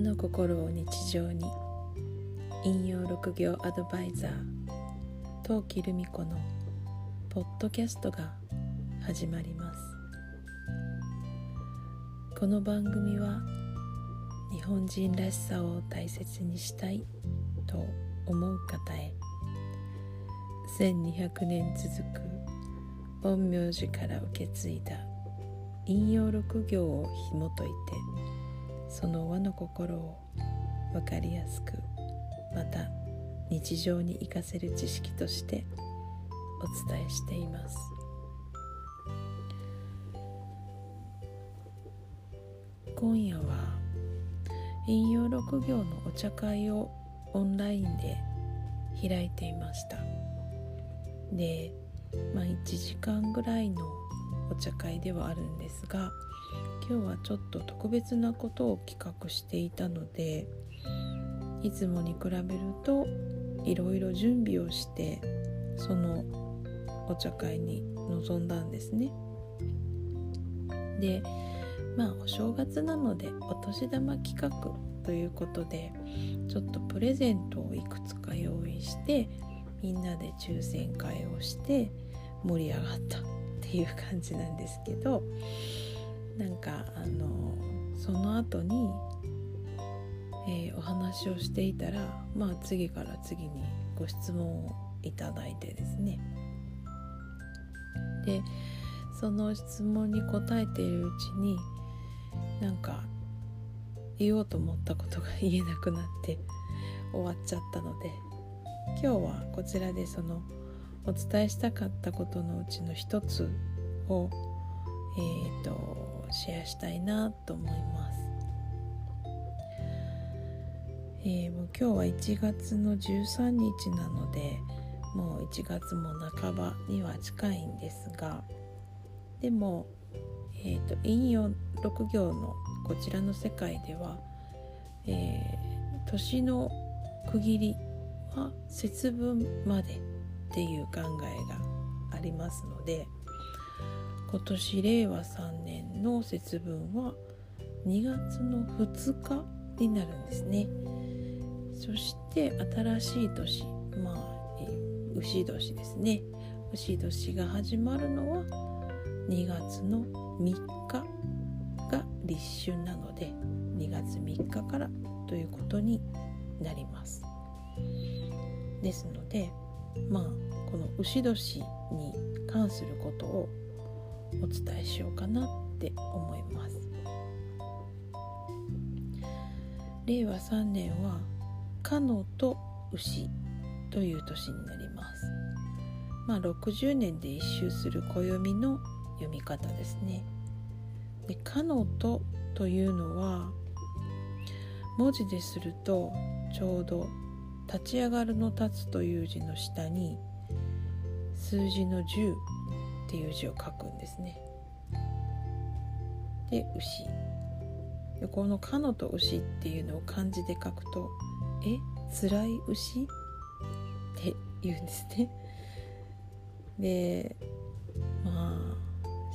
の心を日常に。引用6行アドバイザー。陶器留美子のポッドキャストが始まります。この番組は日本人らしさを大切にしたいと思う方へ。1200年続く陰陽師から受け継いだ引用6行を紐解いてその和の心を分かりやすくまた日常に生かせる知識としてお伝えしています。今夜は引用6行のお茶会をオンラインで開いていました。で、まあ、1時間ぐらいの茶会ではあるんですが今日はちょっと特別なことを企画していたのでいつもに比べるといろいろ準備をしてそのお茶会に臨んだんですね。でまあお正月なのでお年玉企画ということでちょっとプレゼントをいくつか用意してみんなで抽選会をして盛り上がったっていう感じなんですけどなんかあのその後に、えー、お話をしていたらまあ次から次にご質問をいただいてですね。でその質問に答えているうちになんか言おうと思ったことが言えなくなって終わっちゃったので今日はこちらでそのお伝えしたかったことのうちの一つをえーと、シェアしたいなと思います、えー、もう今日は1月の13日なのでもう1月も半ばには近いんですがでも、えーと、引用6行のこちらの世界では、えー、年の区切りは節分までっていう考えがありますので今年令和3年の節分は2月の2日になるんですね。そして新しい年まあ、牛年ですね。牛年が始まるのは2月の3日が立春なので2月3日からということになります。ですのでまあこの牛年に関することをお伝えしようかなって思います。令和3年はかのと牛という年になります。まあ60年で一周する暦の読み方ですね。でかのとというのは文字でするとちょうど立ち上がるの立つという字の下に数字の10っていう字を書くんですね。で牛でこの「かの」と「牛」っていうのを漢字で書くと「えつらい牛?」って言うんですね。でまあ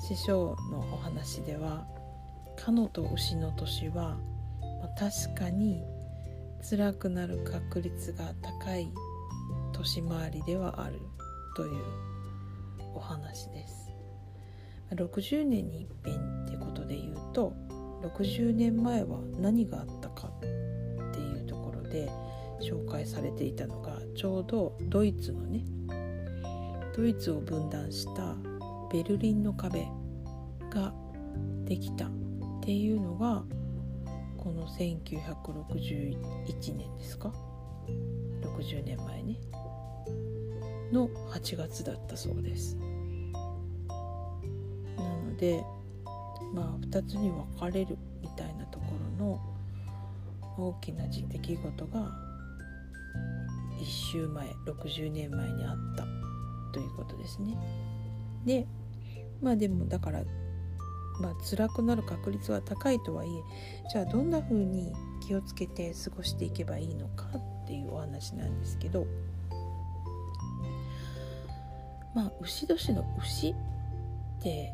師匠のお話では「かの」と「牛」の年は、まあ、確かに辛くなる確率が高い年回りではあるというお話です。60年に一遍ってことで言うと60年前は何があったかっていうところで紹介されていたのがちょうどドイツのねドイツを分断したベルリンの壁ができたっていうのがの1961年ですか？60年前ね。の8月だったそうです。なのでまあ2つに分かれるみたいなところの大きな出来事が1週前60年前にあったということですね。でまあでもだからまあ辛くなる確率は高いとはいえじゃあどんな風に気をつけて過ごしていけばいいのかっていうお話なんですけどまあ牛年の牛って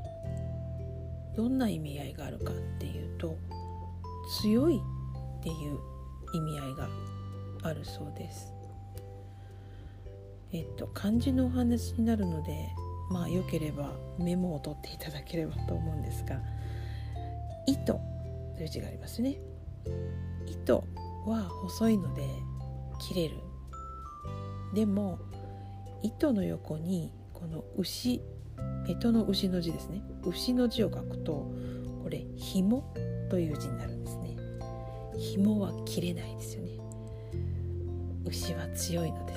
どんな意味合いがあるかっていうと強いっっていう意味合いがあるそうです。えっと漢字のお話になるのでまあよければメモを取っていただければと思うんですが「糸」という字がありますね。糸は細いので切れる。でも糸の横にこの牛干支の牛の字ですね。牛の字を書くとこれ紐という字になるんですね。紐は切れないですよね。牛は強いので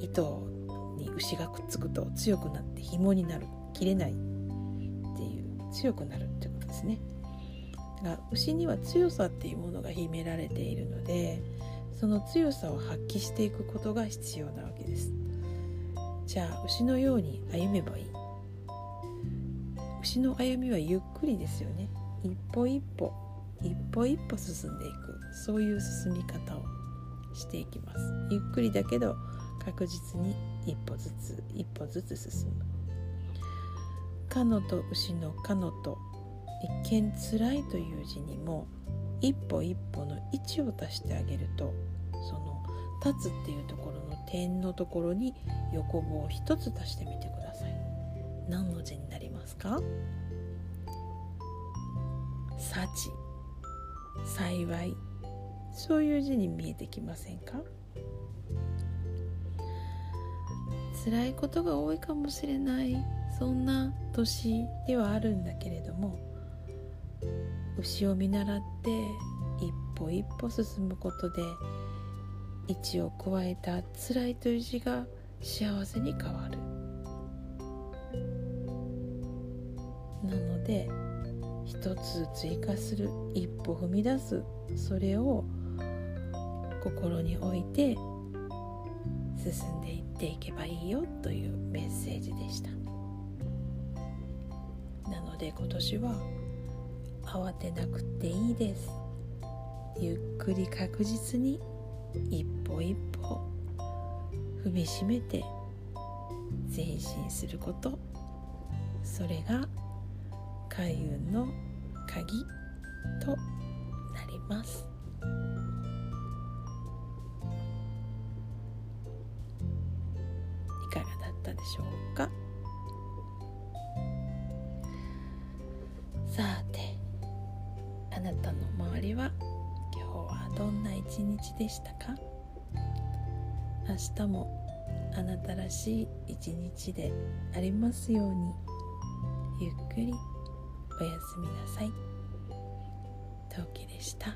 糸に牛がくっつくと強くなって紐になる切れないっていう強くなるってことですね。だから牛には強さっていうものが秘められているのでその強さを発揮していくことが必要なわけです。じゃあ牛のように歩めばいい。牛の歩みはゆっくりですよね。一歩一歩一歩一歩進んでいく。そういう進み方をしていきます。ゆっくりだけど確実に一歩ずつ一歩ずつ進む「かのと牛のかのと一見つらいという字にも一歩一歩の位置を足してあげるとその立つっていうところの点のところに横棒を一つ足してみてください。何の字になりますか？幸。幸い。そういう字に見えてきませんか？辛いことが多いかもしれない。そんな年ではあるんだけれども牛を見習って一歩一歩進むことで位置を加えた辛いという字が幸せに変わる。なので一つ追加する。一歩踏み出す。それを心に置いて進んでいっていけばいいよというメッセージでした。なので今年は慌てなくていいです。ゆっくり確実に一歩一歩踏みしめて前進すること。それが開運の鍵となります。ったでしょうか？さてあなたの周りは今日はどんな一日でしたか？明日もあなたらしい一日でありますようにゆっくりおやすみなさい。陶器でした。